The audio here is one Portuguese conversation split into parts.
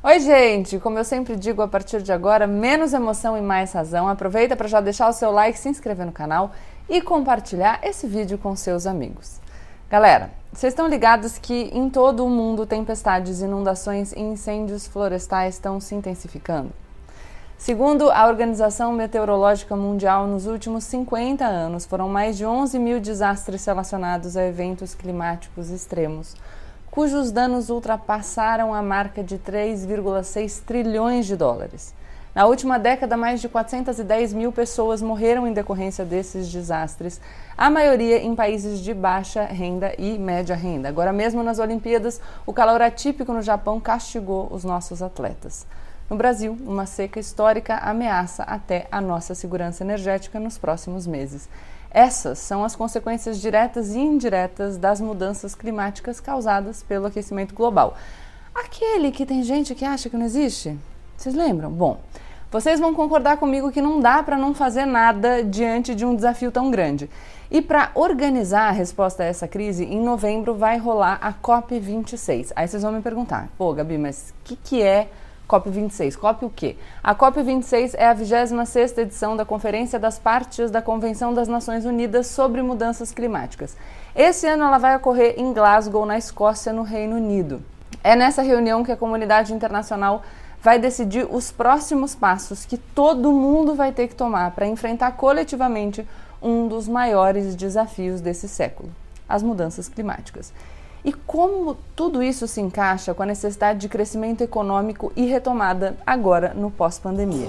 Oi, gente! Como eu sempre digo, a partir de agora, menos emoção e mais razão. Aproveita para já deixar o seu like, se inscrever no canal e compartilhar esse vídeo com seus amigos. Galera, vocês estão ligados que em todo o mundo tempestades, inundações e incêndios florestais estão se intensificando? Segundo a Organização Meteorológica Mundial, nos últimos 50 anos foram mais de 11 mil desastres relacionados a eventos climáticos extremos cujos danos ultrapassaram a marca de 3,6 trilhões de dólares. Na última década, mais de 410 mil pessoas morreram em decorrência desses desastres, a maioria em países de baixa renda e média renda. Agora, mesmo nas Olimpíadas, o calor atípico no Japão castigou os nossos atletas. No Brasil, uma seca histórica ameaça até a nossa segurança energética nos próximos meses. Essas são as consequências diretas e indiretas das mudanças climáticas causadas pelo aquecimento global. Aquele que tem gente que acha que não existe? Vocês lembram? Bom, vocês vão concordar comigo que não dá para não fazer nada diante de um desafio tão grande. E para organizar a resposta a essa crise, em novembro vai rolar a COP26. Aí vocês vão me perguntar, pô, Gabi, mas o que, que é COP26. COP o quê? A COP26 é a 26ª edição da Conferência das Partes da Convenção das Nações Unidas sobre Mudanças Climáticas. Esse ano ela vai ocorrer em Glasgow, na Escócia, no Reino Unido. É nessa reunião que a comunidade internacional vai decidir os próximos passos que todo mundo vai ter que tomar para enfrentar coletivamente um dos maiores desafios desse século, as mudanças climáticas. E como tudo isso se encaixa com a necessidade de crescimento econômico e retomada agora no pós-pandemia?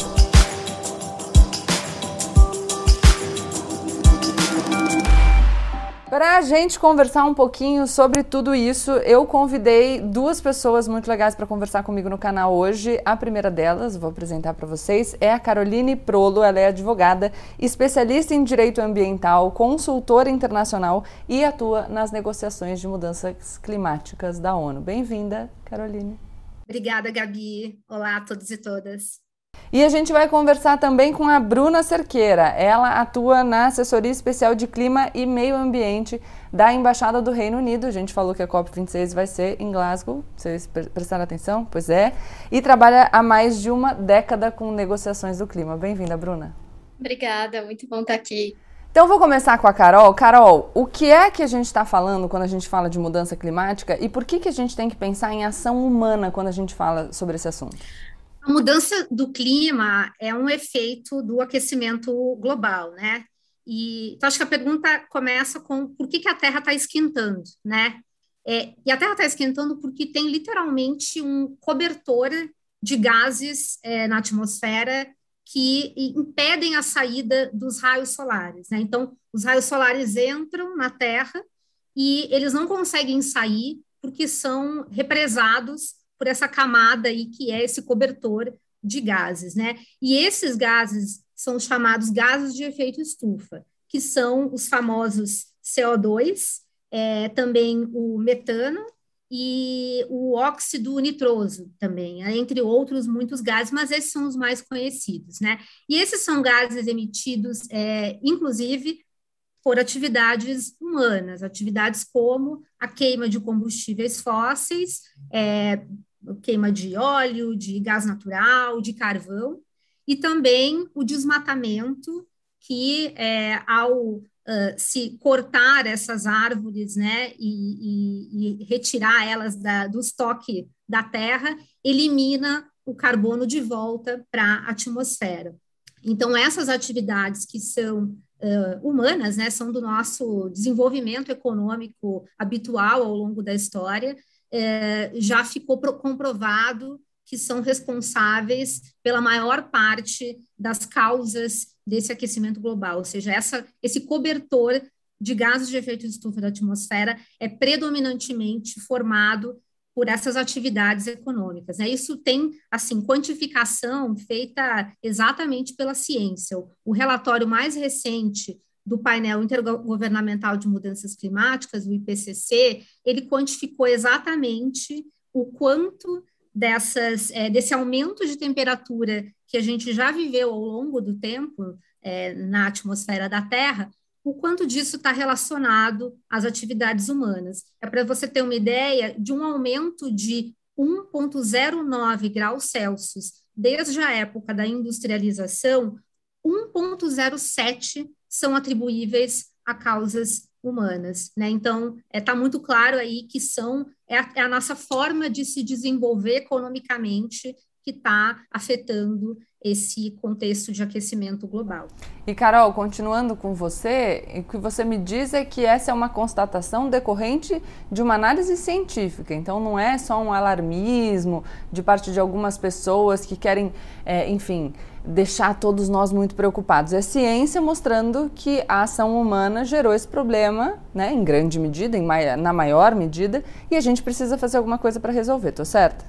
Para a gente conversar um pouquinho sobre tudo isso, eu convidei duas pessoas muito legais para conversar comigo no canal hoje. A primeira delas, vou apresentar para vocês, é a Caroline Prolo. Ela é advogada, especialista em direito ambiental, consultora internacional e atua nas negociações de mudanças climáticas da ONU. Bem-vinda, Caroline. Obrigada, Gabi. Olá a todos e todas. E a gente vai conversar também com a Bruna Cerqueira. Ela atua na assessoria especial de clima e meio ambiente da Embaixada do Reino Unido. A gente falou que a COP26 vai ser em Glasgow. Vocês prestaram atenção? Pois é. E trabalha há mais de uma década com negociações do clima. Bem-vinda, Bruna. Obrigada, muito bom estar aqui. Então vou começar com a Carol. Carol, o que é que a gente está falando quando a gente fala de mudança climática e por que, que a gente tem que pensar em ação humana quando a gente fala sobre esse assunto? A mudança do clima é um efeito do aquecimento global, né? E então, acho que a pergunta começa com por que, que a Terra está esquentando, né? É, e a Terra está esquentando porque tem literalmente um cobertor de gases é, na atmosfera que impedem a saída dos raios solares. Né? Então, os raios solares entram na Terra e eles não conseguem sair porque são represados por essa camada aí que é esse cobertor de gases, né? E esses gases são os chamados gases de efeito estufa, que são os famosos CO2, é, também o metano e o óxido nitroso também, entre outros muitos gases, mas esses são os mais conhecidos, né? E esses são gases emitidos, é, inclusive, por atividades humanas, atividades como a queima de combustíveis fósseis, é, queima de óleo, de gás natural, de carvão, e também o desmatamento, que é, ao uh, se cortar essas árvores né, e, e, e retirar elas da, do estoque da terra, elimina o carbono de volta para a atmosfera. Então, essas atividades que são uh, humanas, né, são do nosso desenvolvimento econômico habitual ao longo da história, é, já ficou comprovado que são responsáveis pela maior parte das causas desse aquecimento global, ou seja, essa, esse cobertor de gases de efeito de estufa da atmosfera é predominantemente formado por essas atividades econômicas. Né? Isso tem, assim, quantificação feita exatamente pela ciência. O, o relatório mais recente do painel intergovernamental de mudanças climáticas, o IPCC, ele quantificou exatamente o quanto dessas, é, desse aumento de temperatura que a gente já viveu ao longo do tempo é, na atmosfera da Terra, o quanto disso está relacionado às atividades humanas. É para você ter uma ideia de um aumento de 1,09 graus Celsius desde a época da industrialização, 1,07 são atribuíveis a causas humanas, né? Então, está é, tá muito claro aí que são é a, é a nossa forma de se desenvolver economicamente que está afetando esse contexto de aquecimento global. E Carol, continuando com você, o que você me diz é que essa é uma constatação decorrente de uma análise científica, então não é só um alarmismo de parte de algumas pessoas que querem, é, enfim, deixar todos nós muito preocupados. É ciência mostrando que a ação humana gerou esse problema, né, em grande medida, em na maior medida, e a gente precisa fazer alguma coisa para resolver, tô certa?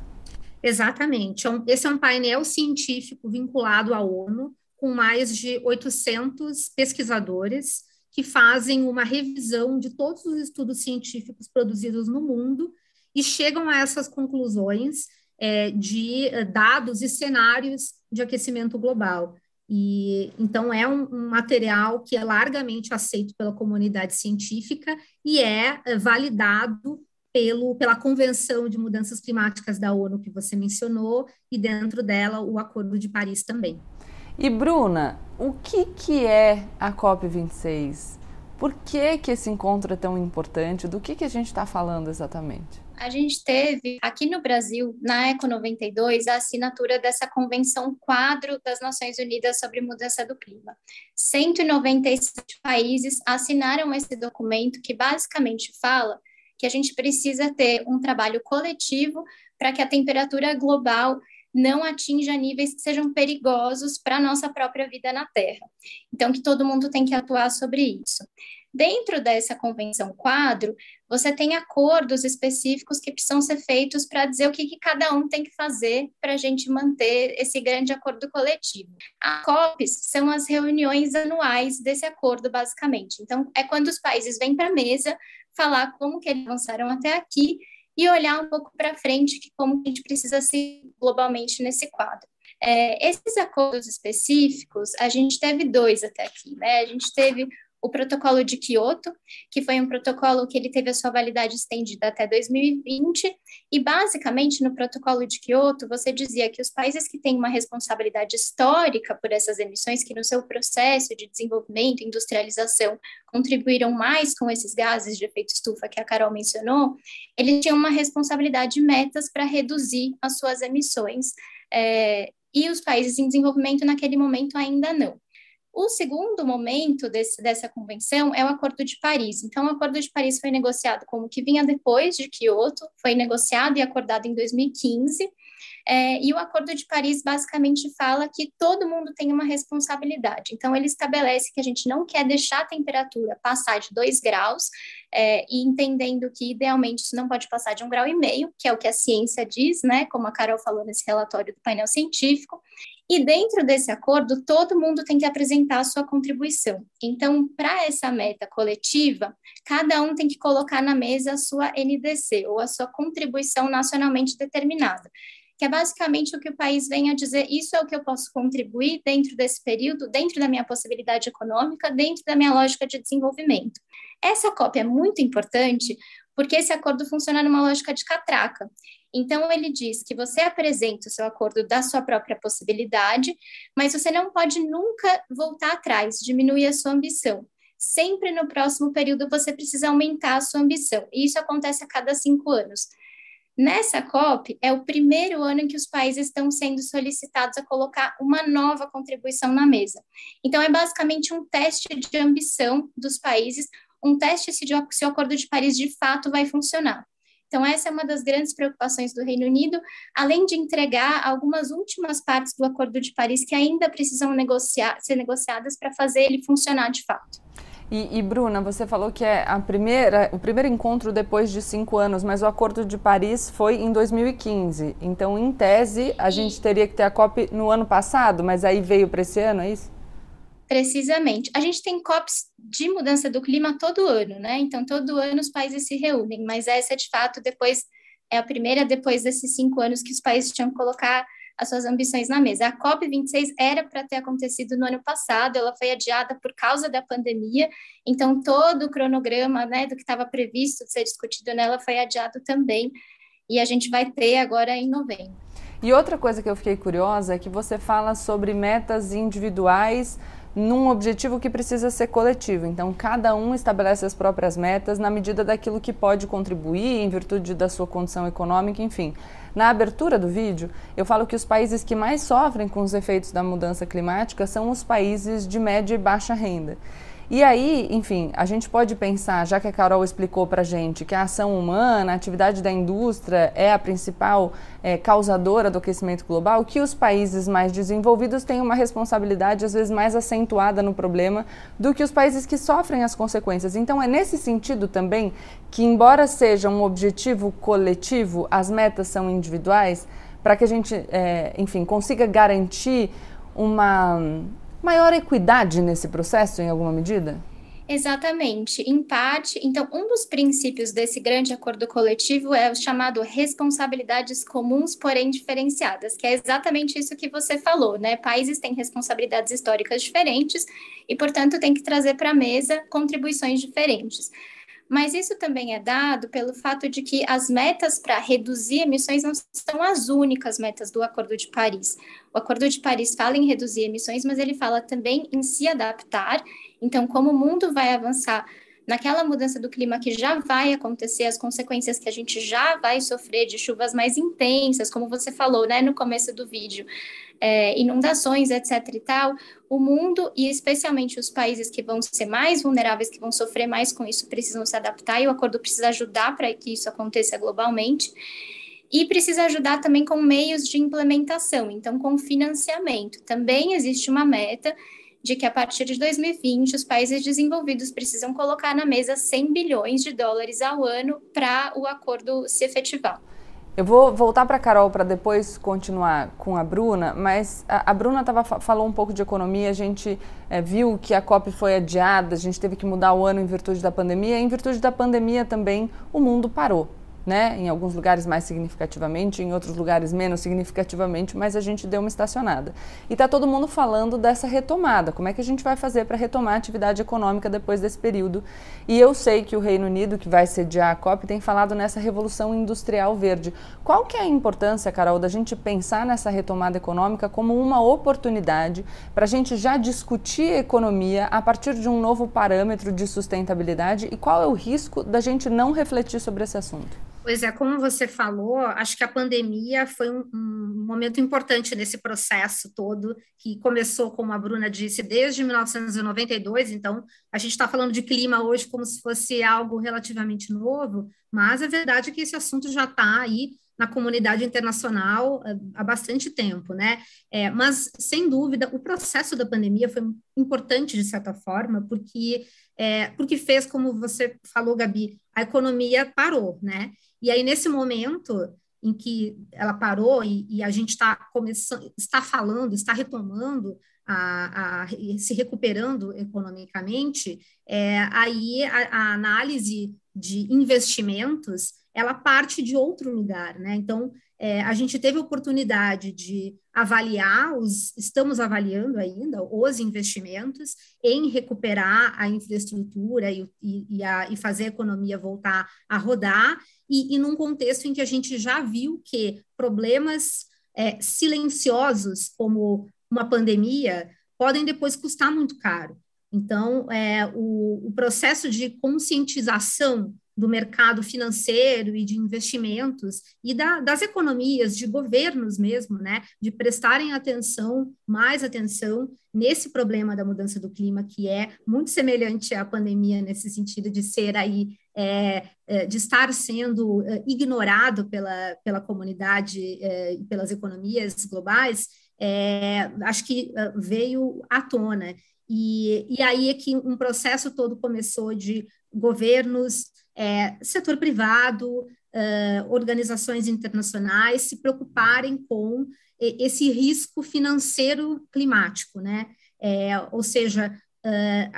Exatamente. É esse é um painel científico vinculado à ONU, com mais de 800 pesquisadores que fazem uma revisão de todos os estudos científicos produzidos no mundo e chegam a essas conclusões é, de eh, dados e cenários de aquecimento global. E então é um, um, material que é largamente aceito pela comunidade científica e é, é validado pelo, pela Convenção de Mudanças Climáticas da ONU que você mencionou e dentro dela o Acordo de Paris também. E Bruna, o que, que é a COP26? Por que, que esse encontro é tão importante? Do que, que a gente está falando exatamente? A gente teve aqui no Brasil, na Eco 92, a assinatura dessa Convenção Quadro das Nações Unidas sobre Mudança do Clima. 197 países assinaram esse documento que basicamente fala que a gente precisa ter um trabalho coletivo para que a temperatura global não atinja níveis que sejam perigosos para a nossa própria vida na Terra. Então, que todo mundo tem que atuar sobre isso. Dentro dessa convenção quadro, você tem acordos específicos que precisam ser feitos para dizer o que, que, cada um tem que fazer para a gente manter esse grande acordo coletivo. As COPs são as reuniões anuais desse acordo, basicamente. Então, é quando os países vêm para a mesa falar como que eles avançaram até aqui e olhar um pouco para frente, que como a gente precisa ser globalmente nesse quadro. É, esses acordos específicos, a gente teve dois até aqui, né? A gente teve o protocolo de Kyoto, que foi um protocolo que ele teve a sua validade estendida até 2020, e basicamente no protocolo de Kyoto você dizia que os países que têm uma responsabilidade histórica por essas emissões, que no seu processo de desenvolvimento industrialização contribuíram mais com esses gases de efeito estufa que a Carol mencionou, eles tinham uma responsabilidade de metas para reduzir as suas emissões, é, e os países em desenvolvimento naquele momento ainda não. O segundo momento desse, dessa convenção é o Acordo de Paris. Então, o Acordo de Paris foi negociado como que vinha depois de Kyoto, foi negociado e acordado em 2015. É, e o Acordo de Paris basicamente fala que todo mundo tem uma responsabilidade. Então, ele estabelece que a gente não quer deixar a temperatura passar de 2 graus, é, e entendendo que idealmente isso não pode passar de um grau e meio, que é o que a ciência diz, né? Como a Carol falou nesse relatório do painel científico. E dentro desse acordo, todo mundo tem que apresentar a sua contribuição. Então, para essa meta coletiva, cada um tem que colocar na mesa a sua NDC, ou a sua contribuição nacionalmente determinada que é basicamente o que o país vem a dizer: isso é o que eu posso contribuir dentro desse período, dentro da minha possibilidade econômica, dentro da minha lógica de desenvolvimento. Essa cópia é muito importante porque esse acordo funciona numa lógica de catraca. Então, ele diz que você apresenta o seu acordo da sua própria possibilidade, mas você não pode nunca voltar atrás, diminuir a sua ambição. Sempre no próximo período você precisa aumentar a sua ambição. E isso acontece a cada cinco anos. Nessa COP, é o primeiro ano em que os países estão sendo solicitados a colocar uma nova contribuição na mesa. Então, é basicamente um teste de ambição dos países, um teste se, se o Acordo de Paris de fato vai funcionar. Então, essa é uma das grandes preocupações do Reino Unido, além de entregar algumas últimas partes do Acordo de Paris que ainda precisam negociar, ser negociadas para fazer ele funcionar de fato. E, e, Bruna, você falou que é a primeira, o primeiro encontro depois de cinco anos, mas o Acordo de Paris foi em 2015. Então, em tese, a gente teria que ter a COP no ano passado, mas aí veio para esse ano, é isso? Precisamente. A gente tem COPs de mudança do clima todo ano, né? Então, todo ano os países se reúnem, mas essa, de fato, depois é a primeira depois desses cinco anos que os países tinham que colocar as suas ambições na mesa. A COP26 era para ter acontecido no ano passado, ela foi adiada por causa da pandemia, então todo o cronograma né, do que estava previsto de ser discutido nela foi adiado também. e a gente vai ter agora em novembro. E outra coisa que eu fiquei curiosa é que você fala sobre metas individuais num objetivo que precisa ser coletivo. Então, cada um estabelece as próprias metas na medida daquilo que pode contribuir, em virtude da sua condição econômica, enfim. Na abertura do vídeo, eu falo que os países que mais sofrem com os efeitos da mudança climática são os países de média e baixa renda. E aí, enfim, a gente pode pensar, já que a Carol explicou para gente que a ação humana, a atividade da indústria é a principal é, causadora do aquecimento global, que os países mais desenvolvidos têm uma responsabilidade às vezes mais acentuada no problema do que os países que sofrem as consequências. Então, é nesse sentido também que, embora seja um objetivo coletivo, as metas são individuais, para que a gente, é, enfim, consiga garantir uma maior equidade nesse processo, em alguma medida? Exatamente, em parte. Então, um dos princípios desse grande acordo coletivo é o chamado responsabilidades comuns, porém diferenciadas, que é exatamente isso que você falou, né? Países têm responsabilidades históricas diferentes e, portanto, têm que trazer para a mesa contribuições diferentes mas isso também é dado pelo fato de que as metas para reduzir emissões não são as únicas metas do Acordo de Paris. O Acordo de Paris fala em reduzir emissões, mas ele fala também em se adaptar. Então, como o mundo vai avançar naquela mudança do clima que já vai acontecer, as consequências que a gente já vai sofrer de chuvas mais intensas, como você falou, né, no começo do vídeo, é, inundações, etc. e tal, o mundo e especialmente os países que vão ser mais vulneráveis, que vão sofrer mais com isso, precisam se adaptar e o acordo precisa ajudar para que isso aconteça globalmente. E precisa ajudar também com meios de implementação, então com financiamento. Também existe uma meta de que a partir de 2020 os países desenvolvidos precisam colocar na mesa 100 bilhões de dólares ao ano para o acordo se efetivar. Eu vou voltar para a Carol para depois continuar com a Bruna, mas a, a Bruna tava, falou um pouco de economia, a gente é, viu que a COP foi adiada, a gente teve que mudar o ano em virtude da pandemia, e em virtude da pandemia também o mundo parou né? Em alguns lugares mais significativamente, em outros lugares menos significativamente, mas a gente deu uma estacionada. E está todo mundo falando dessa retomada. Como é que a gente vai fazer para retomar a atividade econômica depois desse período? E eu sei que o Reino Unido, que vai sediar a COP, tem falado nessa revolução industrial verde. Qual que é a importância, Carol, da gente pensar nessa retomada econômica como uma oportunidade para a gente já discutir economia a partir de um novo parâmetro de sustentabilidade e qual é o risco da gente não refletir sobre esse assunto? Pois é, como você falou, acho que a pandemia foi um, um, momento importante nesse processo todo, que começou, como a Bruna disse, desde 1992. Então, a gente está falando de clima hoje como se fosse algo relativamente novo, mas a verdade é que esse assunto já está aí na comunidade internacional eh, há bastante tempo, né? É, mas, sem dúvida, o processo da pandemia foi importante, de certa forma, porque, é, porque fez, como você falou, Gabi, a economia parou, né? E aí, nesse momento em que ela parou e, e a gente está começando, está falando, está retomando, a, a, se recuperando economicamente, é, aí a, a, análise de investimentos ela parte de outro lugar, né? Então é, a gente teve oportunidade de avaliar os, estamos avaliando ainda os investimentos em recuperar a infraestrutura e, e, e, a, e fazer a economia voltar a rodar e, e num contexto em que a gente já viu que problemas é, silenciosos, como uma pandemia, podem depois custar muito caro. Então, é, o, o processo de conscientização do mercado financeiro e de investimentos e da, das economias, de governos mesmo, né, de prestarem atenção, mais atenção nesse problema da mudança do clima, que é muito semelhante à pandemia nesse sentido de ser aí, é, é, de estar sendo é, ignorado pela, pela comunidade é, e pelas economias globais, é, acho que é, veio à tona. E, e aí é que um processo todo começou de governos, é, setor privado, é, organizações internacionais se preocuparem com esse risco financeiro climático, né? É, ou seja, é,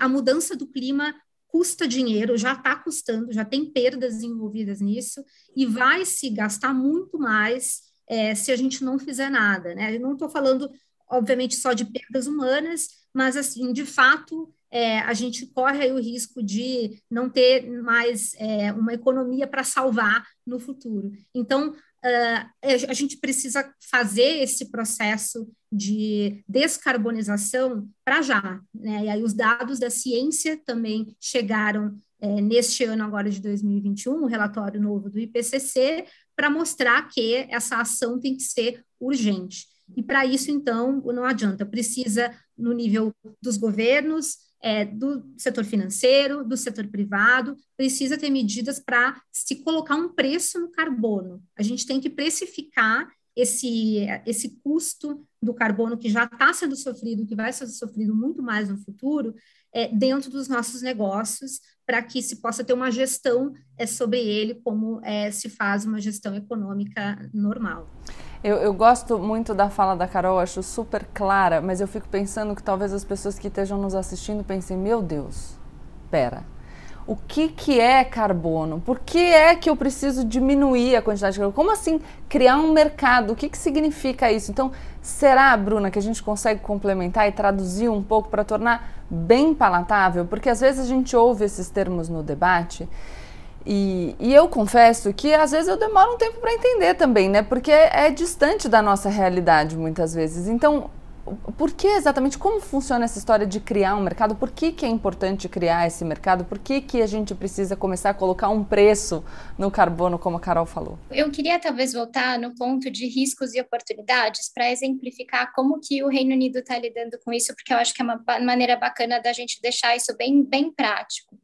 a mudança do clima custa dinheiro, já está custando, já tem perdas envolvidas nisso, e vai se gastar muito mais é, se a gente não fizer nada, né? Eu não estou falando obviamente só de perdas humanas, mas assim, de fato, é, a gente corre o risco de não ter mais é, uma economia para salvar no futuro. Então, uh, a gente precisa fazer esse processo de descarbonização para já. Né? E aí os dados da ciência também chegaram é, neste ano agora de 2021, o um relatório novo do IPCC, para mostrar que essa ação tem que ser urgente. E para isso, então, não adianta, precisa, no nível dos governos, é, do setor financeiro, do setor privado, precisa ter medidas para se colocar um preço no carbono. A gente tem que precificar esse, esse custo do carbono que já está sendo sofrido, que vai ser sofrido muito mais no futuro, é, dentro dos nossos negócios, para que se possa ter uma gestão é, sobre ele, como é, se faz uma gestão econômica normal. Eu, eu, gosto muito da fala da Carol, acho super clara, mas eu fico pensando que talvez as pessoas que estejam nos assistindo pensem: meu Deus, pera o que, que é carbono? Por que é que eu preciso diminuir a quantidade de carbono? Como assim criar um mercado? O que, que significa isso? Então, será, Bruna, que a gente consegue complementar e traduzir um pouco para tornar bem palatável? Porque às vezes a gente ouve esses termos no debate. E, e, eu confesso que às vezes eu demoro um tempo para entender também, né? Porque é, distante da nossa realidade muitas vezes. Então, por que exatamente, como funciona essa história de criar um mercado? Por que, que é importante criar esse mercado? Por que, que a gente precisa começar a colocar um preço no carbono, como a Carol falou? Eu queria talvez voltar no ponto de riscos e oportunidades para exemplificar como que o Reino Unido está lidando com isso, porque eu acho que é uma maneira bacana da gente deixar isso bem, bem prático.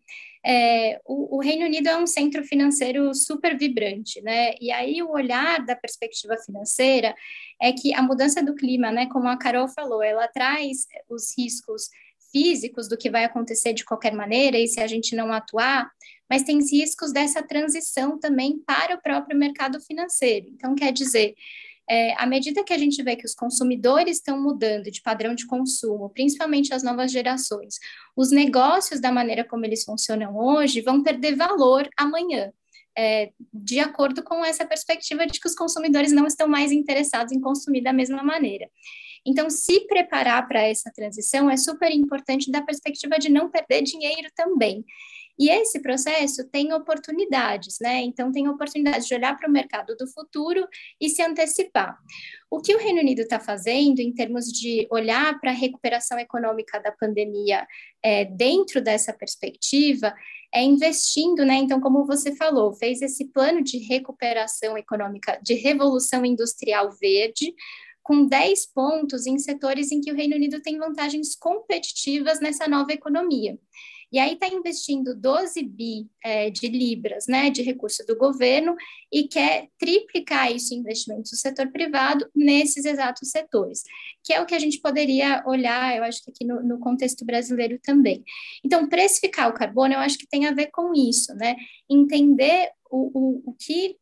É, o, o, Reino Unido é um centro financeiro super vibrante, né? E aí o olhar da perspectiva financeira é que a mudança do clima, né, como a Carol falou, ela traz os riscos físicos do que vai acontecer de qualquer maneira e se a gente não atuar, mas tem riscos dessa transição também para o próprio mercado financeiro. Então, quer dizer, é, à medida que a gente vê que os consumidores estão mudando de padrão de consumo, principalmente as novas gerações, os negócios, da maneira como eles funcionam hoje, vão perder valor amanhã. É, de acordo com essa perspectiva de que os consumidores não estão mais interessados em consumir da mesma maneira. Então, se preparar para essa transição é super importante da perspectiva de não perder dinheiro também. E esse processo tem oportunidades, né? Então, tem oportunidades de olhar para o mercado do futuro e se antecipar. O que o Reino Unido está fazendo em termos de olhar para a recuperação econômica da pandemia é, dentro dessa perspectiva é investindo, né? Então, como você falou, fez esse plano de recuperação econômica, de revolução industrial verde, com 10 pontos em setores em que o Reino Unido tem vantagens competitivas nessa nova economia. E aí está investindo 12 bi é, de libras né, de recurso do governo e quer triplicar isso em do setor privado nesses exatos setores, que é o que a gente poderia olhar, eu acho que aqui no, no contexto brasileiro também. Então, precificar o carbono, eu acho que tem a ver com isso, né? Entender o, o, o que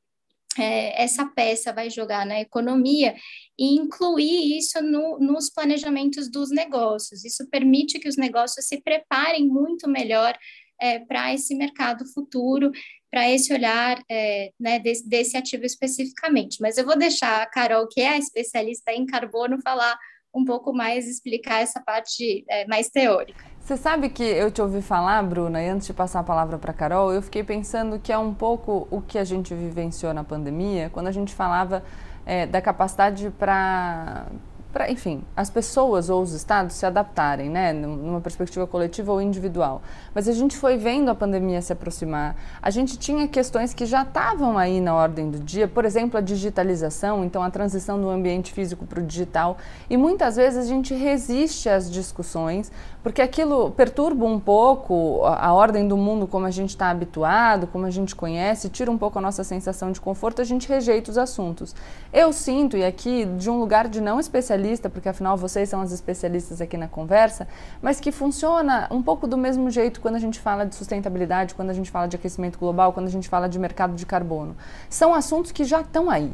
é, essa peça vai jogar na economia e incluir isso no, nos planejamentos dos negócios. Isso permite que os negócios se preparem muito melhor é, para esse mercado futuro, para esse olhar é, né, desse, desse ativo especificamente. Mas eu vou deixar a Carol, que é a especialista em carbono, falar um pouco mais, explicar essa parte é, mais teórica. Você sabe que eu te ouvi falar, Bruna, e antes de passar a palavra para Carol, eu fiquei pensando que é um pouco o que a gente vivenciou na pandemia, quando a gente falava é, da capacidade para para, enfim, as pessoas ou os estados se adaptarem, né, numa perspectiva coletiva ou individual. Mas a gente foi vendo a pandemia se aproximar. A gente tinha questões que já estavam aí na ordem do dia, por exemplo, a digitalização, então a transição do ambiente físico para o digital. E muitas vezes a gente resiste às discussões, porque aquilo perturba um pouco a, a ordem do mundo como a gente está habituado, como a gente conhece, tira um pouco a nossa sensação de conforto, a gente rejeita os assuntos. Eu sinto, e aqui de um lugar de não especialista, especialista, porque afinal vocês são as especialistas aqui na conversa, mas que funciona um pouco do mesmo jeito quando a gente fala de sustentabilidade, quando a gente fala de aquecimento global, quando a gente fala de mercado de carbono. São assuntos que já estão aí.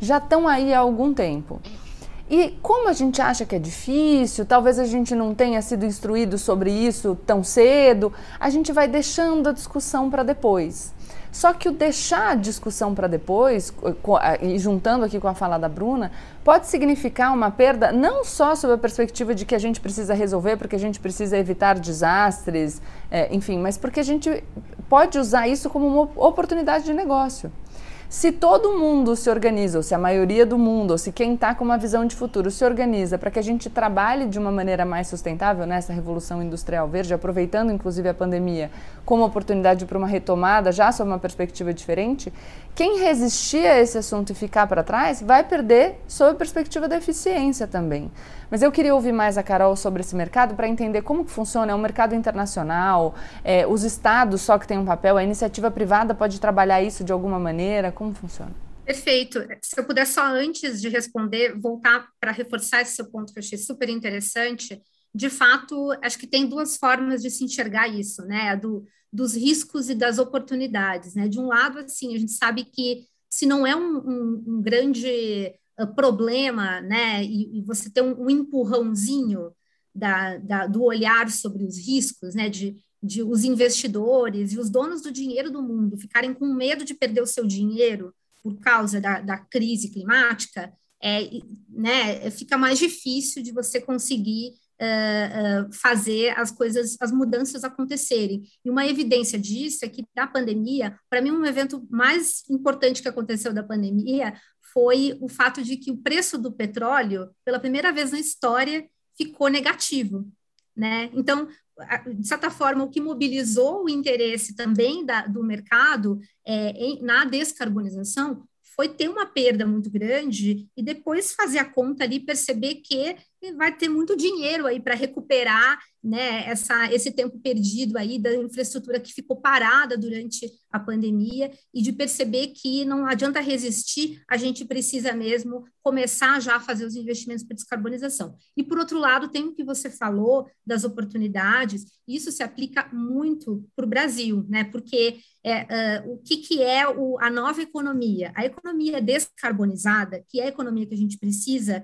Já estão aí há algum tempo. E como a gente acha que é difícil, talvez a gente não tenha sido instruído sobre isso tão cedo, a gente vai deixando a discussão para depois. Só que o deixar a discussão para depois, e juntando aqui com a fala da Bruna, pode significar uma perda não só sob a perspectiva de que a gente precisa resolver, porque a gente precisa evitar desastres, é, enfim, mas porque a gente pode usar isso como uma oportunidade de negócio. Se todo mundo se organiza, ou se a maioria do mundo, ou se quem está com uma visão de futuro se organiza para que a gente trabalhe de uma maneira mais sustentável nessa revolução industrial verde, aproveitando inclusive a pandemia como oportunidade para uma retomada, já sob uma perspectiva diferente, quem resistir a esse assunto e ficar para trás vai perder sob a perspectiva da eficiência também. Mas eu queria ouvir mais a Carol sobre esse mercado para entender como que funciona. É um mercado internacional, é, os estados só que têm um papel, a iniciativa privada pode trabalhar isso de alguma maneira? Como funciona? Perfeito. Se eu puder só antes de responder, voltar para reforçar esse seu ponto que eu achei super interessante. De fato, acho que tem duas formas de se enxergar isso, né? Do, dos riscos e das oportunidades, né? De um lado, assim, a gente sabe que se não é um, um, um grande problema, né, e, e, você ter um, um empurrãozinho da, da, do olhar sobre os riscos, né, de, de os investidores e os donos do dinheiro do mundo ficarem com medo de perder o seu dinheiro por causa da, da crise climática, é, né, fica mais difícil de você conseguir uh, fazer as coisas, as mudanças acontecerem. E uma evidência disso é que da pandemia, para mim, um evento mais importante que aconteceu da pandemia foi o fato de que o preço do petróleo, pela primeira vez na história, ficou negativo. Né? Então, de certa forma, o que mobilizou o interesse também da, do mercado é, em, na descarbonização foi ter uma perda muito grande e depois fazer a conta ali, perceber que vai ter muito dinheiro aí para recuperar né, essa, esse tempo perdido aí da infraestrutura que ficou parada durante a pandemia e de perceber que não adianta resistir, a gente precisa mesmo começar já a fazer os investimentos para descarbonização. E por outro lado, tem o que você falou das oportunidades, isso se aplica muito para o Brasil, né? Porque é, uh, o que, que é o, a nova economia? A economia descarbonizada, que é a economia que a gente precisa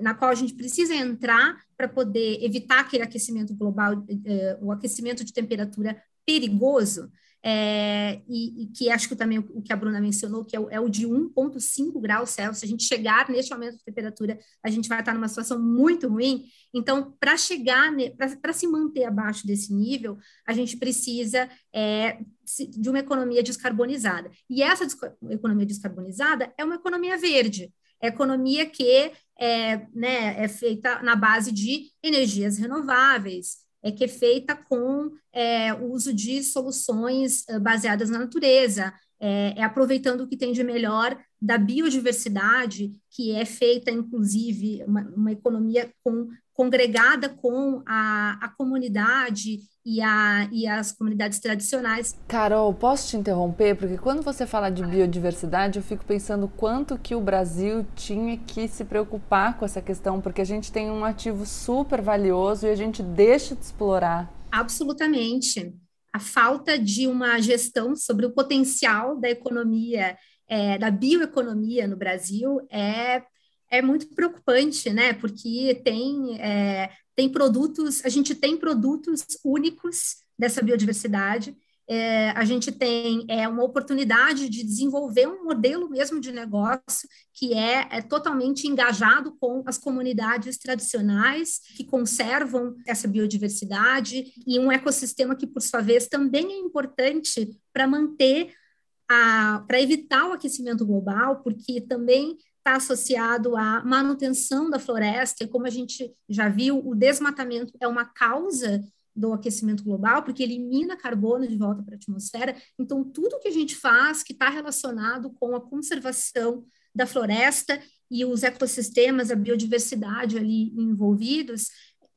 na qual a gente precisa entrar para poder evitar aquele aquecimento global, eh, o aquecimento de temperatura perigoso, é, e, e, que acho que também o, o, que a Bruna mencionou, que é o, é o de 1,5 graus Celsius, se a gente chegar neste aumento de temperatura, a gente vai estar numa situação muito ruim. Então, para chegar, para se manter abaixo desse nível, a gente precisa é, de uma economia descarbonizada. E essa economia descarbonizada é uma economia verde, é economia que é, né, é feita na base de energias renováveis, é que é feita com é, o uso de soluções eh, baseadas na natureza, é, é, aproveitando o que tem de melhor da biodiversidade, que é feita, inclusive, uma, uma economia com, congregada com a, a comunidade e, a, e as comunidades tradicionais. Carol, posso te interromper? Porque quando você fala de biodiversidade, eu fico pensando quanto que o Brasil tinha que se preocupar com essa questão, porque a gente tem um ativo super valioso e a gente deixa de explorar. Absolutamente. A falta de uma gestão sobre o potencial da economia, é, da bioeconomia no Brasil é é muito preocupante, né? Porque tem é, tem produtos, a gente tem produtos únicos dessa biodiversidade. É, a gente tem é, uma oportunidade de desenvolver um modelo mesmo de negócio que é, é, totalmente engajado com as comunidades tradicionais que conservam essa biodiversidade e um ecossistema que, por sua vez, também é importante para manter para evitar o aquecimento global, porque também está associado à manutenção da floresta, e como a gente já viu, o desmatamento é uma causa do aquecimento global, porque elimina carbono de volta para a atmosfera. Então, tudo que a gente faz que está relacionado com a conservação da floresta e os ecossistemas, a biodiversidade ali envolvidos,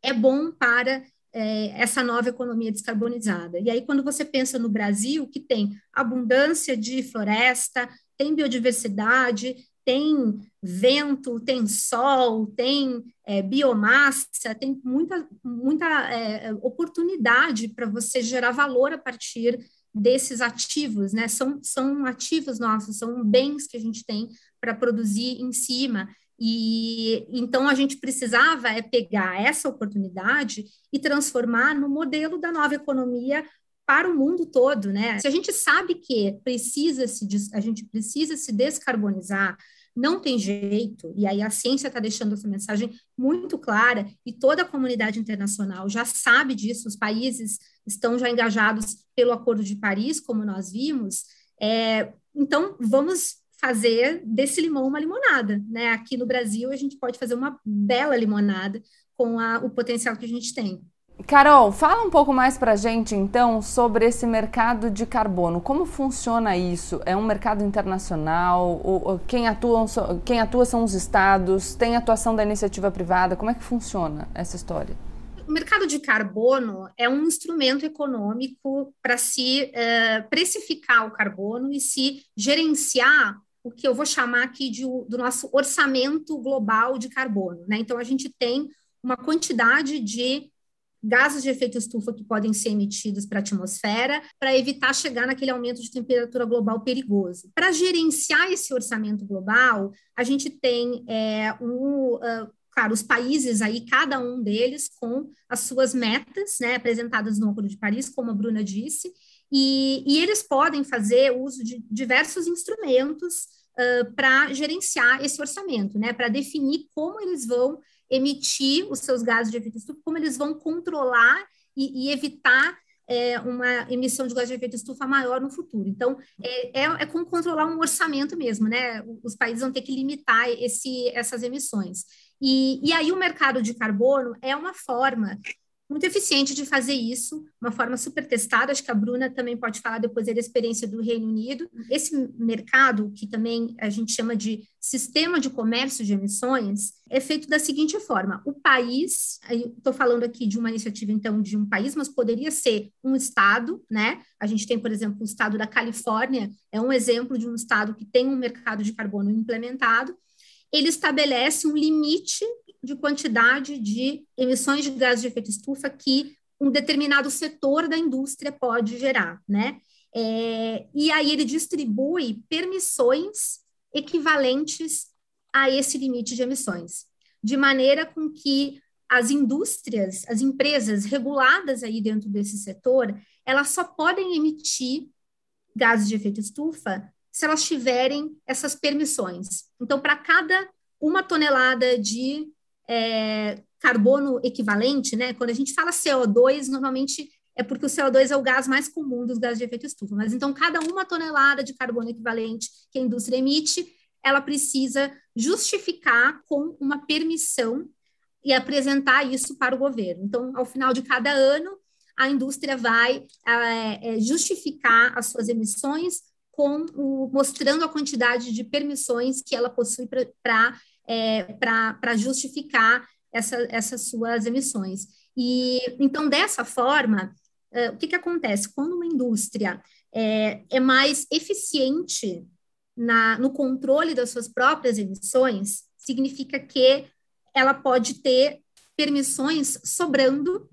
é bom para é, essa nova economia descarbonizada. E aí, quando você pensa no Brasil, que tem abundância de floresta, tem biodiversidade, tem vento, tem sol, tem é, biomassa, tem muita, muita é, oportunidade para você gerar valor a partir desses ativos, né? São, são ativos nossos, são bens que a gente tem para produzir em cima. E então a gente precisava é pegar essa oportunidade e transformar no modelo da nova economia para o mundo todo, né? Se a gente sabe que precisa se a gente precisa se descarbonizar, não tem jeito, e aí a ciência está deixando essa mensagem muito clara, e toda a comunidade internacional já sabe disso, os países estão já engajados pelo Acordo de Paris, como nós vimos, é, então vamos fazer desse limão uma limonada, né? Aqui no Brasil a gente pode fazer uma bela limonada com a, o potencial que a gente tem. Carol, fala um pouco mais para a gente então sobre esse mercado de carbono. Como funciona isso? É um mercado internacional? Quem, atua, quem atua são os estados? Tem atuação da iniciativa privada? Como é que funciona essa história? O mercado de carbono é um instrumento econômico para se uh, precificar o carbono e se gerenciar o que eu vou chamar aqui de, do nosso orçamento global de carbono. Né? Então, a gente tem uma quantidade de gases de efeito estufa que podem ser emitidos para a atmosfera para evitar chegar naquele aumento de temperatura global perigoso. Para gerenciar esse orçamento global, a gente tem é, um, uh, claro, os países aí, cada um deles com as suas metas, né, apresentadas no Acordo de Paris, como a Bruna disse, e, e eles podem fazer uso de diversos instrumentos uh, para gerenciar esse orçamento, né, para definir como eles vão emitir os seus gases de efeito estufa, como eles vão controlar e, e evitar é, uma emissão de gás de efeito estufa maior no futuro. Então, é, é, é, como controlar um orçamento mesmo, né? Os países vão ter que limitar esse, essas emissões. E, e aí o mercado de carbono é uma forma muito eficiente de fazer isso, uma forma super testada. Acho que a Bruna também pode falar depois da experiência do Reino Unido. Esse mercado, que também a gente chama de sistema de comércio de emissões, é feito da seguinte forma: o país, estou falando aqui de uma iniciativa, então, de um país, mas poderia ser um estado, né? A gente tem, por exemplo, o estado da Califórnia, é um exemplo de um estado que tem um mercado de carbono implementado. Ele estabelece um limite de quantidade de emissões de gases de efeito estufa que um determinado setor da indústria pode gerar, né? É, e aí ele distribui permissões equivalentes a esse limite de emissões, de maneira com que as indústrias, as empresas reguladas aí dentro desse setor, elas só podem emitir gases de efeito estufa se elas tiverem essas permissões. Então, para cada uma tonelada de é, carbono equivalente, né? Quando a gente fala CO2, normalmente é porque o CO2 é o gás mais comum dos gases de efeito estufa. Mas então, cada uma tonelada de carbono equivalente que a indústria emite, ela precisa justificar com uma permissão e apresentar isso para o governo. Então, ao final de cada ano, a indústria vai é, é justificar as suas emissões com o, mostrando a quantidade de permissões que ela possui para é, para justificar essa, essas suas emissões. E então, dessa forma, é, o que, que acontece? Quando uma indústria é, é mais eficiente na, no controle das suas próprias emissões, significa que ela pode ter permissões sobrando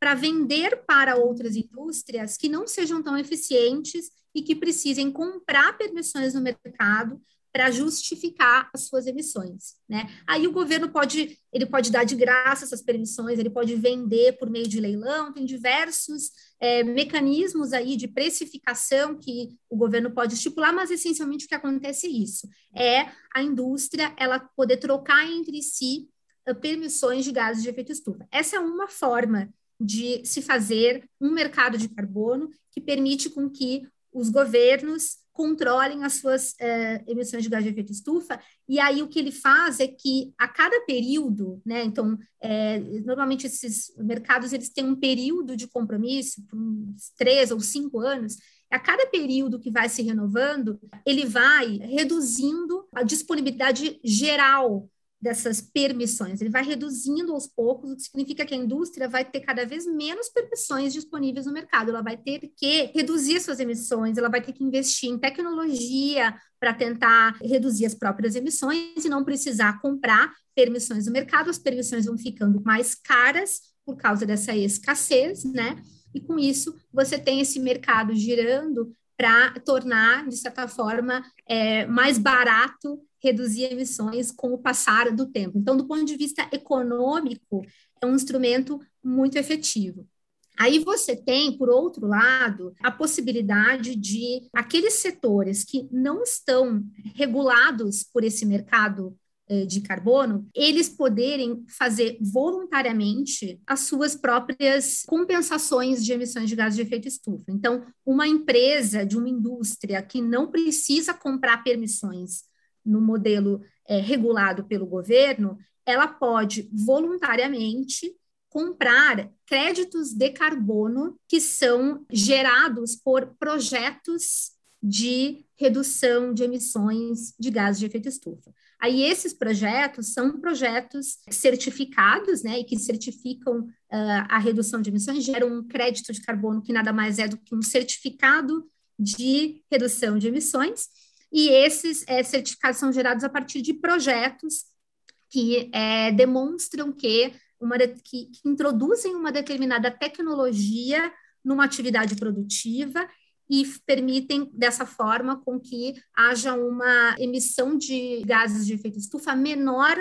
para vender para outras indústrias que não sejam tão eficientes e que precisem comprar permissões no mercado para justificar as suas emissões, né? Aí o governo pode, ele pode dar de graça essas permissões, ele pode vender por meio de leilão, tem diversos é, mecanismos aí de precificação que o governo pode estipular, mas essencialmente o que acontece é isso, é a indústria ela poder trocar entre si uh, permissões de gases de efeito estufa. Essa é uma forma de se fazer um mercado de carbono que permite com que os governos controlem as suas é, emissões de gás de efeito estufa, e aí o que ele faz é que a cada período, né, então, é, normalmente esses mercados, eles têm um período de compromisso, por uns três ou cinco anos, a cada período que vai se renovando, ele vai reduzindo a disponibilidade geral dessas permissões. Ele vai reduzindo aos poucos, o que significa que a indústria vai ter cada vez menos permissões disponíveis no mercado. Ela vai ter que reduzir suas emissões, ela vai ter que investir em tecnologia para tentar reduzir as próprias emissões e não precisar comprar permissões no mercado. As permissões vão ficando mais caras por causa dessa escassez, né? E com isso você tem esse mercado girando para tornar, de certa forma, é, mais barato reduzir emissões com o passar do tempo. Então, do ponto de vista econômico, é um instrumento muito efetivo. Aí você tem, por outro lado, a possibilidade de aqueles setores que não estão regulados por esse mercado eh, de carbono, eles poderem fazer voluntariamente as suas próprias compensações de emissões de gases de efeito estufa. Então, uma empresa de uma indústria que não precisa comprar permissões no modelo é, regulado pelo governo, ela pode voluntariamente comprar créditos de carbono que são gerados por projetos de redução de emissões de gases de efeito estufa. Aí esses projetos são projetos certificados, né, e que certificam uh, a redução de emissões, geram um crédito de carbono que nada mais é do que um certificado de redução de emissões, e esses é, certificados são gerados a partir de projetos que é, demonstram que uma que, que introduzem uma determinada tecnologia numa atividade produtiva e permitem, dessa forma, com que haja uma emissão de gases de efeito estufa menor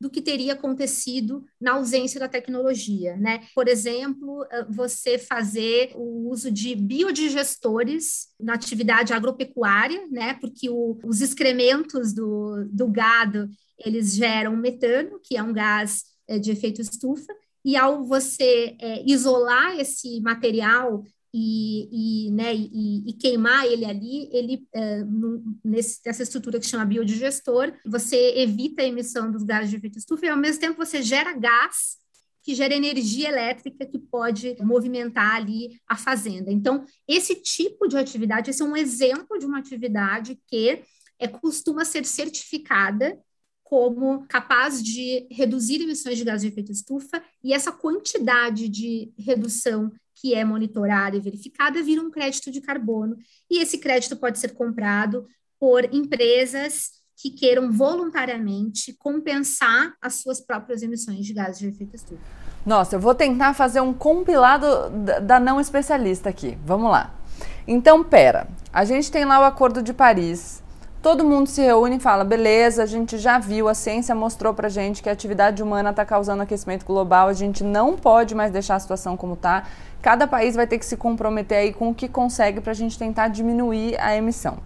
do que teria acontecido na ausência da tecnologia, né? Por exemplo, você fazer o uso de biodigestores na atividade agropecuária, né? Porque o, os excrementos do, do gado, eles geram metano, que é um gás de efeito estufa, e ao você é, isolar esse material e, e, né, e, e, queimar ele ali, ele é, nesse, nessa estrutura que chama biodigestor, você evita a emissão dos gases de efeito estufa e ao mesmo tempo você gera gás que gera energia elétrica que pode movimentar ali a fazenda. Então, esse tipo de atividade, esse é um exemplo de uma atividade que é, costuma ser certificada como capaz de reduzir emissões de gases de efeito estufa, e essa quantidade de redução que é monitorada e verificada vira um crédito de carbono, e esse crédito pode ser comprado por empresas que queiram voluntariamente compensar as suas próprias emissões de gases de efeito estufa. Nossa, eu vou tentar fazer um compilado da não especialista aqui. Vamos lá. Então, pera. A gente tem lá o Acordo de Paris, Todo mundo se reúne e fala: beleza, a gente já viu, a ciência mostrou pra gente que a atividade humana está causando aquecimento global, a gente não pode mais deixar a situação como está. Cada país vai ter que se comprometer aí com o que consegue para a gente tentar diminuir a emissão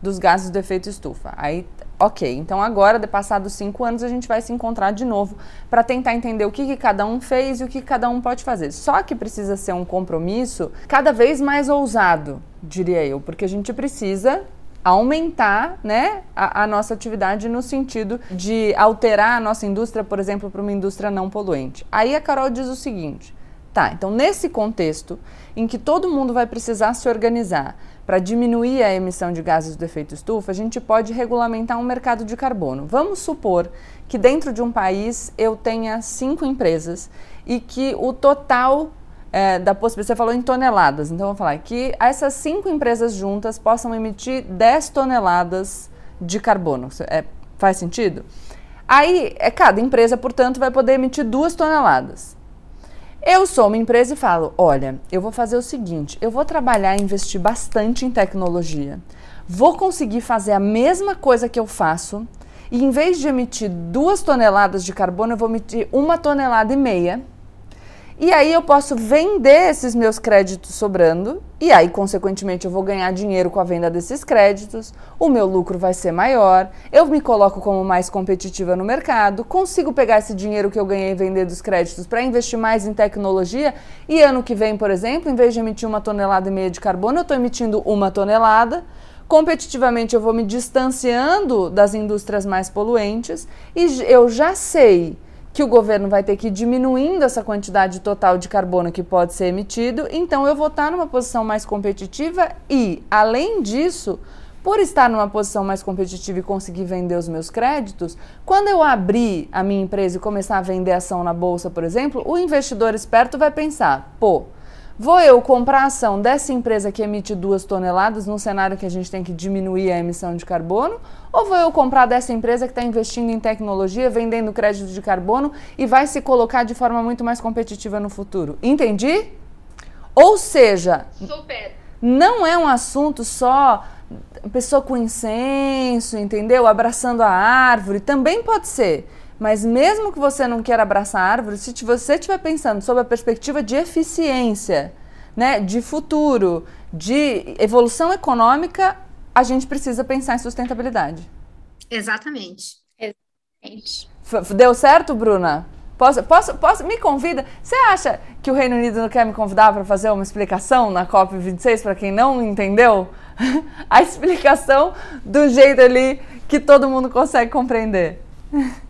dos gases do efeito estufa. Aí, ok, então agora, de passados cinco anos, a gente vai se encontrar de novo para tentar entender o que, que cada um fez e o que cada um pode fazer. Só que precisa ser um compromisso cada vez mais ousado, diria eu, porque a gente precisa aumentar né, a, a, nossa atividade no sentido de alterar a nossa indústria, por exemplo, para uma indústria não poluente. Aí a Carol diz o seguinte: tá, então nesse contexto em que todo mundo vai precisar se organizar para diminuir a emissão de gases do efeito estufa, a gente pode regulamentar um mercado de carbono. Vamos supor que dentro de um país eu tenha cinco empresas e que o total é, da possibilidade, você falou em toneladas, então vou falar que essas cinco empresas juntas possam emitir 10 toneladas de carbono. É, faz sentido? Aí, é, cada empresa, portanto, vai poder emitir duas toneladas. Eu sou uma empresa e falo: olha, eu vou fazer o seguinte, eu vou trabalhar e investir bastante em tecnologia, vou conseguir fazer a mesma coisa que eu faço, e em vez de emitir duas toneladas de carbono, eu vou emitir uma tonelada e meia e aí eu posso vender esses meus créditos sobrando, e aí, consequentemente, eu vou ganhar dinheiro com a venda desses créditos, o meu lucro vai ser maior, eu me coloco como mais competitiva no mercado, consigo pegar esse dinheiro que eu ganhei vender dos créditos para investir mais em tecnologia, e ano que vem, por exemplo, em vez de emitir uma tonelada e meia de carbono, eu estou emitindo uma tonelada. Competitivamente, eu vou me distanciando das indústrias mais poluentes e eu já sei que o governo vai ter que ir diminuindo essa quantidade total de carbono que pode ser emitido, então eu vou estar numa posição mais competitiva e, além disso, por estar numa posição mais competitiva e conseguir vender os meus créditos, quando eu abrir a minha empresa e começar a vender ação na bolsa, por exemplo, o investidor esperto vai pensar: pô, Vou eu comprar a ação dessa empresa que emite duas toneladas num cenário que a gente tem que diminuir a emissão de carbono? Ou vou eu comprar dessa empresa que está investindo em tecnologia, vendendo crédito de carbono e vai se colocar de forma muito mais competitiva no futuro? Entendi? Ou seja, Super. não é um assunto só pessoa com incenso, entendeu? Abraçando a árvore, também pode ser Mas mesmo que você não queira abraçar árvore, se você estiver pensando sob a perspectiva de eficiência, né, de futuro, de evolução econômica, a gente precisa pensar em sustentabilidade. Exatamente. Exatamente. Deu certo, Bruna? Posso, posso, posso, me convida? Você acha que o Reino Unido não quer me convidar para fazer uma explicação na COP26 para quem não entendeu? A explicação do jeito ali que todo mundo consegue compreender.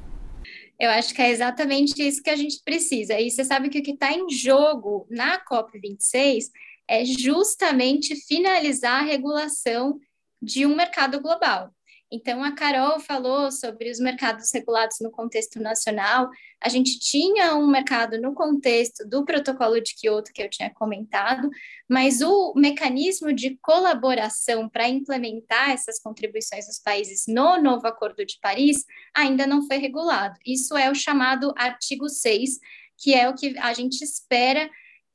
Eu acho que é exatamente isso que a gente precisa. E você sabe que o que está em jogo na COP26 é justamente finalizar a regulação de um mercado global. Então, a Carol falou sobre os mercados regulados no contexto nacional. A gente tinha um mercado no contexto do protocolo de Kyoto, que eu tinha comentado, mas o mecanismo de colaboração para implementar essas contribuições dos países no novo Acordo de Paris ainda não foi regulado. Isso é o chamado artigo 6, que é o que a gente espera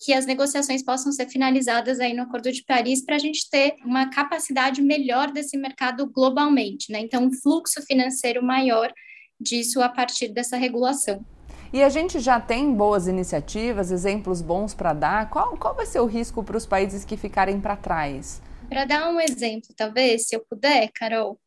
que as negociações possam ser finalizadas aí no Acordo de Paris para a gente ter uma capacidade melhor desse mercado globalmente, né? Então, um fluxo financeiro maior disso a partir dessa regulação. E a gente já tem boas iniciativas, exemplos bons para dar. Qual, qual vai ser o risco para os países que ficarem para trás? Para dar um exemplo, talvez, se eu puder, Carol,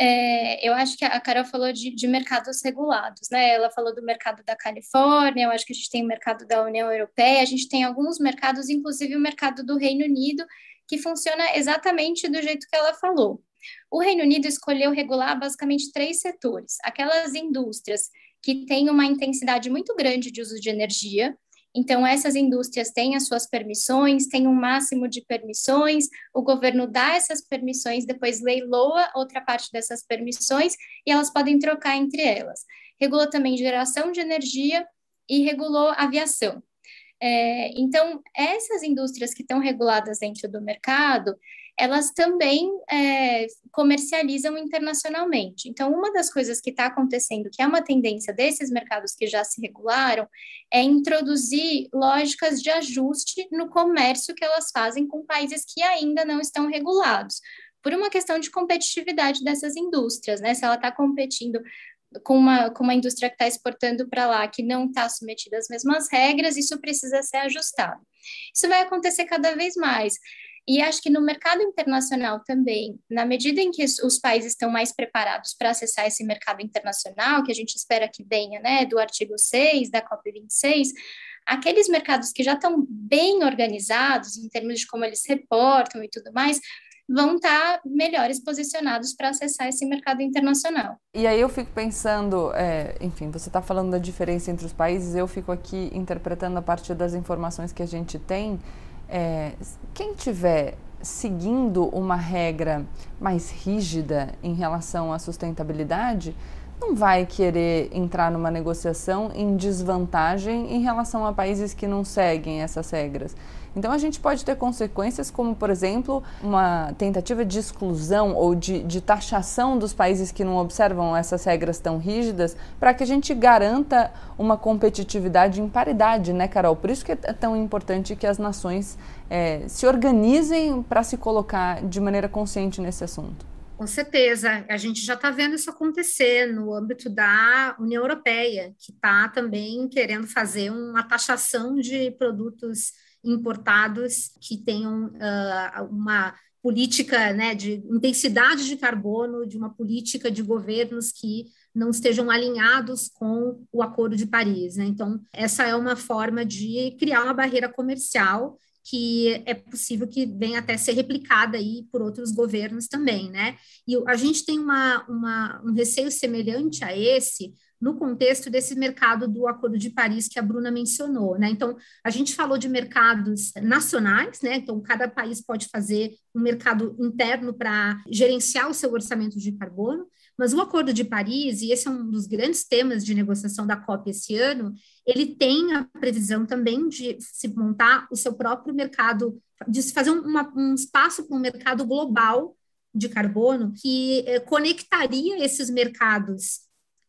é, eu acho que a Carol falou de, de, mercados regulados, né? Ela falou do mercado da Califórnia, eu acho que a gente tem o mercado da União Europeia, a gente tem alguns mercados, inclusive o mercado do Reino Unido, que funciona exatamente do jeito que ela falou. O Reino Unido escolheu regular basicamente três setores: aquelas indústrias que têm uma intensidade muito grande de uso de energia, então, essas indústrias têm as suas permissões, têm um máximo de permissões, o governo dá essas permissões, depois leiloa outra parte dessas permissões e elas podem trocar entre elas. Regula também geração de energia e regulou aviação. É, então, essas indústrias que estão reguladas dentro do mercado, elas também é, comercializam internacionalmente. Então, uma das coisas que está acontecendo, que é uma tendência desses mercados que já se regularam, é introduzir lógicas de ajuste no comércio que elas fazem com países que ainda não estão regulados, por uma questão de competitividade dessas indústrias, né? Se ela está competindo com uma, com uma indústria que está exportando para lá, que não está submetida às mesmas regras, isso precisa ser ajustado. Isso vai acontecer cada vez mais. E acho que no mercado internacional também, na medida em que os países estão mais preparados para acessar esse mercado internacional, que a gente espera que venha, né, do artigo 6 da COP26, aqueles mercados que já estão bem organizados em termos de como eles reportam e tudo mais, vão estar melhores posicionados para acessar esse mercado internacional. E aí eu fico pensando, é, enfim, você está falando da diferença entre os países, eu fico aqui interpretando a partir das informações que a gente tem é, quem tiver seguindo uma regra mais rígida em relação à sustentabilidade, não vai querer entrar numa negociação em desvantagem em relação a países que não seguem essas regras. Então, a gente pode ter consequências como, por exemplo, uma tentativa de exclusão ou de, de taxação dos países que não observam essas regras tão rígidas, para que a gente garanta uma competitividade em paridade, né, Carol? Por isso que é tão importante que as nações é, se organizem para se colocar de maneira consciente nesse assunto. Com certeza, a gente já está vendo isso acontecer no âmbito da União Europeia, que está também querendo fazer uma taxação de produtos importados que tenham uh, uma política né, de intensidade de carbono, de uma política de governos que não estejam alinhados com o Acordo de Paris. Né? Então, essa é uma forma de criar uma barreira comercial que é possível que venha até ser replicada aí por outros governos também, né? E a gente tem uma, uma, um receio semelhante a esse no contexto desse mercado do Acordo de Paris que a Bruna mencionou, né? Então, a gente falou de mercados nacionais, né? Então, cada país pode fazer um mercado interno para gerenciar o seu orçamento de carbono, mas o Acordo de Paris, e esse é um dos grandes temas de negociação da COP esse ano, ele tem a previsão também de se montar o seu próprio mercado, de se fazer uma, um espaço para um mercado global de carbono que eh, conectaria esses mercados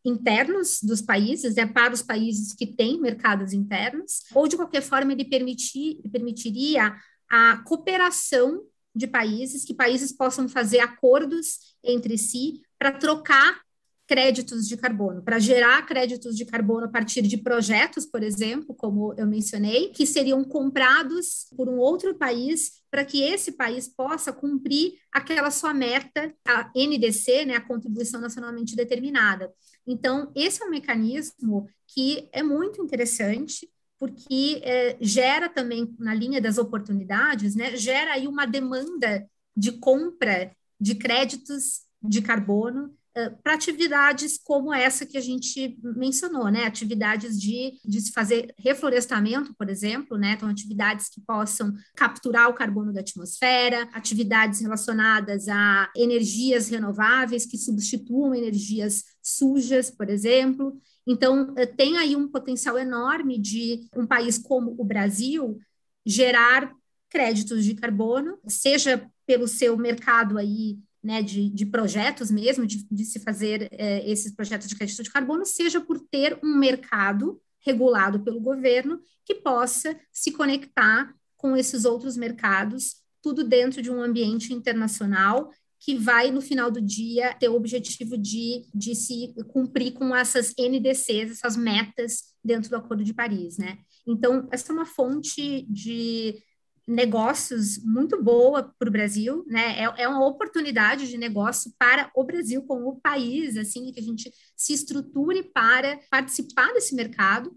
internos dos países, né, para os países que têm mercados internos, ou de qualquer forma ele permitir, permitiria a cooperação de países, que países possam fazer acordos entre si para trocar créditos de carbono, para gerar créditos de carbono a partir de projetos, por exemplo, como eu mencionei, que seriam comprados por um outro país para que esse país possa cumprir aquela sua meta, a NDC, né, a contribuição nacionalmente determinada. Então, esse é um mecanismo que é muito interessante, porque é, gera também, na linha das oportunidades, né, gera aí uma demanda de compra de créditos de carbono para atividades como essa que a gente mencionou, né? Atividades de, de se fazer reflorestamento, por exemplo, né? Então, atividades que possam capturar o carbono da atmosfera, atividades relacionadas a energias renováveis que substituam energias sujas, por exemplo. Então, tem aí um potencial enorme de um país como o Brasil gerar créditos de carbono, seja pelo seu mercado aí né, de, de projetos mesmo, de, de se fazer é, esses projetos de crédito de carbono, seja por ter um mercado regulado pelo governo que possa se conectar com esses outros mercados, tudo dentro de um ambiente internacional que vai, no final do dia, ter o objetivo de, de se cumprir com essas NDCs, essas metas dentro do Acordo de Paris, né? Então, essa é uma fonte de negócios muito boa para o Brasil, né? É, é, uma oportunidade de negócio para o Brasil como país, assim, que a gente se estruture para participar desse mercado.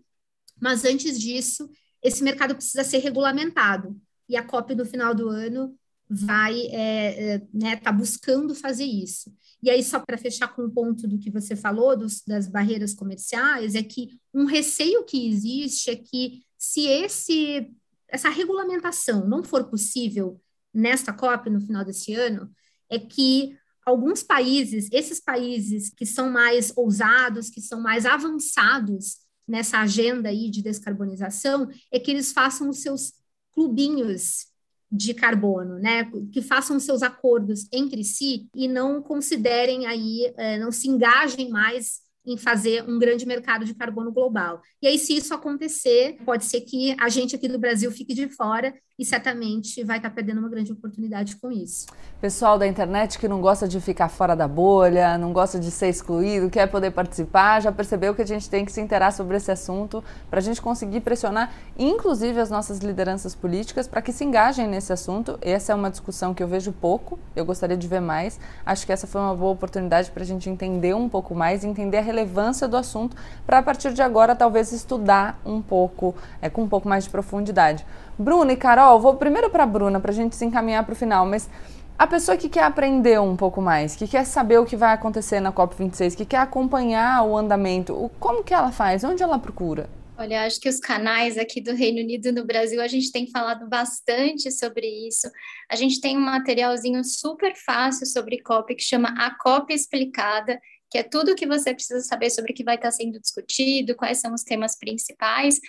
Mas antes disso, esse mercado precisa ser regulamentado. E a COP no final do ano vai é, é, né, tá buscando fazer isso. E aí, só para fechar com o um ponto do que você falou, dos, das barreiras comerciais, é que um receio que existe é que se esse essa regulamentação não for possível nesta COP no final desse ano, é que alguns países, esses países que são mais ousados, que são mais avançados nessa agenda aí de descarbonização, é que eles façam os seus clubinhos de carbono, né? Que façam seus acordos entre si e não considerem aí, eh, não se engajem mais em fazer um grande mercado de carbono global. E aí, se isso acontecer, pode ser que a gente aqui do Brasil fique de fora e certamente vai estar perdendo uma grande oportunidade com isso. Pessoal da internet que não gosta de ficar fora da bolha, não gosta de ser excluído, quer poder participar, já percebeu que a gente tem que se interar sobre esse assunto para a gente conseguir pressionar, inclusive as nossas lideranças políticas, para que se engajem nesse assunto. Essa é uma discussão que eu vejo pouco, eu gostaria de ver mais. Acho que essa foi uma boa oportunidade para a gente entender um pouco mais, entender a relevância do assunto, para a partir de agora talvez estudar um pouco, é, com um pouco mais de profundidade. Bruna e Carol, vou primeiro para Bruna para a gente se encaminhar para o final, mas a pessoa que quer aprender um pouco mais, que quer saber o que vai acontecer na COP26, que quer acompanhar o andamento, como que ela faz? Onde ela procura? Olha, acho que os canais aqui do Reino Unido no Brasil, a gente tem falado bastante sobre isso. A gente tem um materialzinho super fácil sobre COP que chama A COP Explicada, que é tudo o que você precisa saber sobre o que vai estar sendo discutido, quais são os temas principais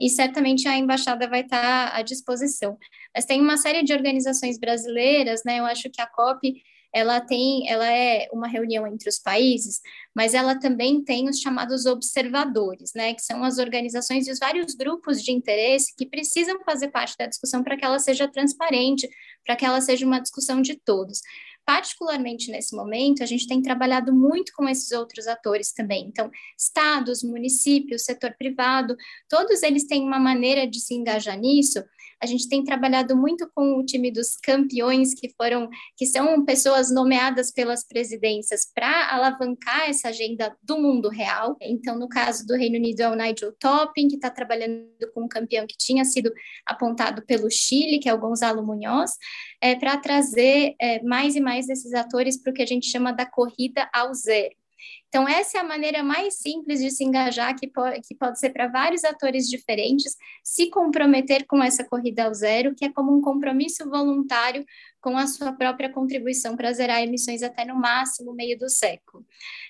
e certamente a embaixada vai estar à disposição. Mas tem uma série de organizações brasileiras, né? Eu acho que a COP ela tem, ela é uma reunião entre os países, mas ela também tem os chamados observadores, né, que são as organizações e os vários grupos de interesse que precisam fazer parte da discussão para que ela seja transparente, para que ela seja uma discussão de todos. Particularmente nesse momento, a gente tem trabalhado muito com esses outros atores também. Então, estados, municípios, setor privado, todos eles têm uma maneira de se engajar nisso. A gente tem trabalhado muito com o time dos campeões, que foram, que são pessoas nomeadas pelas presidências para alavancar essa agenda do mundo real. Então, no caso do Reino Unido, é o Nigel Topping, que está trabalhando com um campeão que tinha sido apontado pelo Chile, que é o Gonzalo Munhoz, é, para trazer é, mais e mais desses atores para o que a gente chama da corrida ao zero. Então, essa é a maneira mais simples de se engajar, que pode, que pode ser para vários atores diferentes, se comprometer com essa corrida ao zero, que é como um compromisso voluntário com a sua própria contribuição para zerar emissões até no máximo meio do século.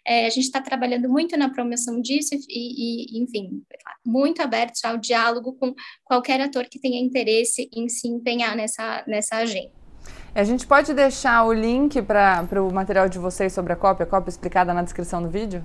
É, a gente está trabalhando muito na promoção disso e, e, enfim, muito aberto ao diálogo com qualquer ator que tenha interesse em se empenhar nessa, nessa agenda. A gente pode deixar o link para o material de vocês sobre a cópia, a cópia explicada na descrição do vídeo?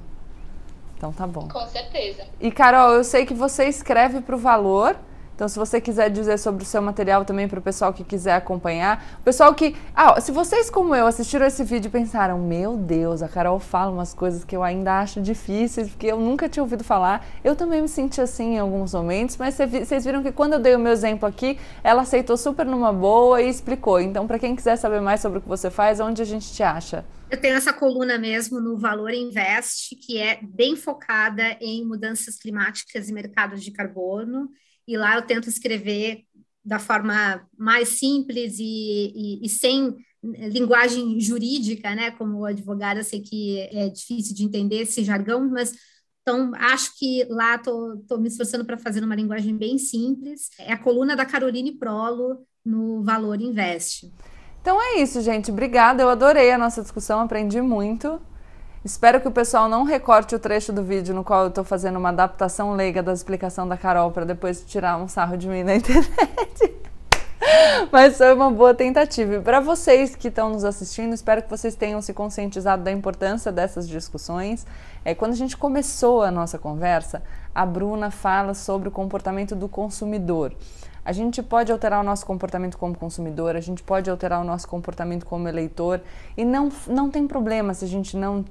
Então tá bom. Com certeza. E Carol, eu sei que você escreve para o Valor Então, se você quiser dizer sobre o seu material também para o pessoal que quiser acompanhar, o pessoal que. Ah, se vocês, como eu, assistiram esse vídeo e pensaram, meu Deus, a Carol fala umas coisas que eu ainda acho difíceis, porque eu nunca tinha ouvido falar. Eu também me senti assim em alguns momentos, mas vocês viram que quando eu dei o meu exemplo aqui, ela aceitou super numa boa e explicou. Então, para quem quiser saber mais sobre o que você faz, onde a gente te acha? Eu tenho essa coluna mesmo no Valor Invest, que é bem focada em mudanças climáticas e mercados de carbono e lá eu tento escrever da forma mais simples e, e, e sem linguagem jurídica, né? Como advogada, sei que é difícil de entender esse jargão, mas então acho que lá estou me esforçando para fazer uma linguagem bem simples. É a coluna da Caroline Prolo no Valor Invest. Então é isso, gente. Obrigada. Eu adorei a nossa discussão, aprendi muito. Espero que o pessoal não recorte o trecho do vídeo no qual eu estou fazendo uma adaptação leiga da explicação da Carol para depois tirar um sarro de mim na internet. Mas foi uma boa tentativa. E para vocês que estão nos assistindo, espero que vocês tenham se conscientizado da importância dessas discussões. É, quando a gente começou a nossa conversa, a Bruna fala sobre o comportamento do consumidor. A gente pode alterar o nosso comportamento como consumidor, a gente pode alterar o nosso comportamento como eleitor, e não, não tem problema se a gente não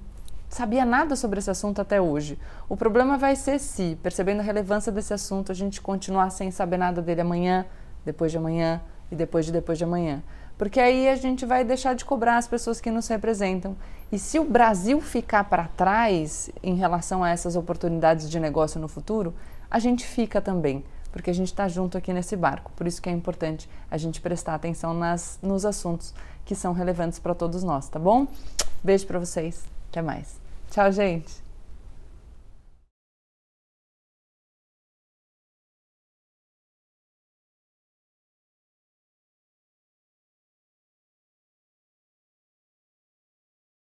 sabia nada sobre esse assunto até hoje. O problema vai ser se, percebendo a relevância desse assunto, a gente continuar sem saber nada dele amanhã, depois de amanhã e depois de depois de amanhã. Porque aí a gente vai deixar de cobrar as pessoas que nos representam. E se o Brasil ficar para trás em relação a essas oportunidades de negócio no futuro, a gente fica também, porque a gente está junto aqui nesse barco. Por isso que é importante a gente prestar atenção nas, nos assuntos que são relevantes para todos nós, tá bom? Beijo para vocês. Até mais. Tchau, gente.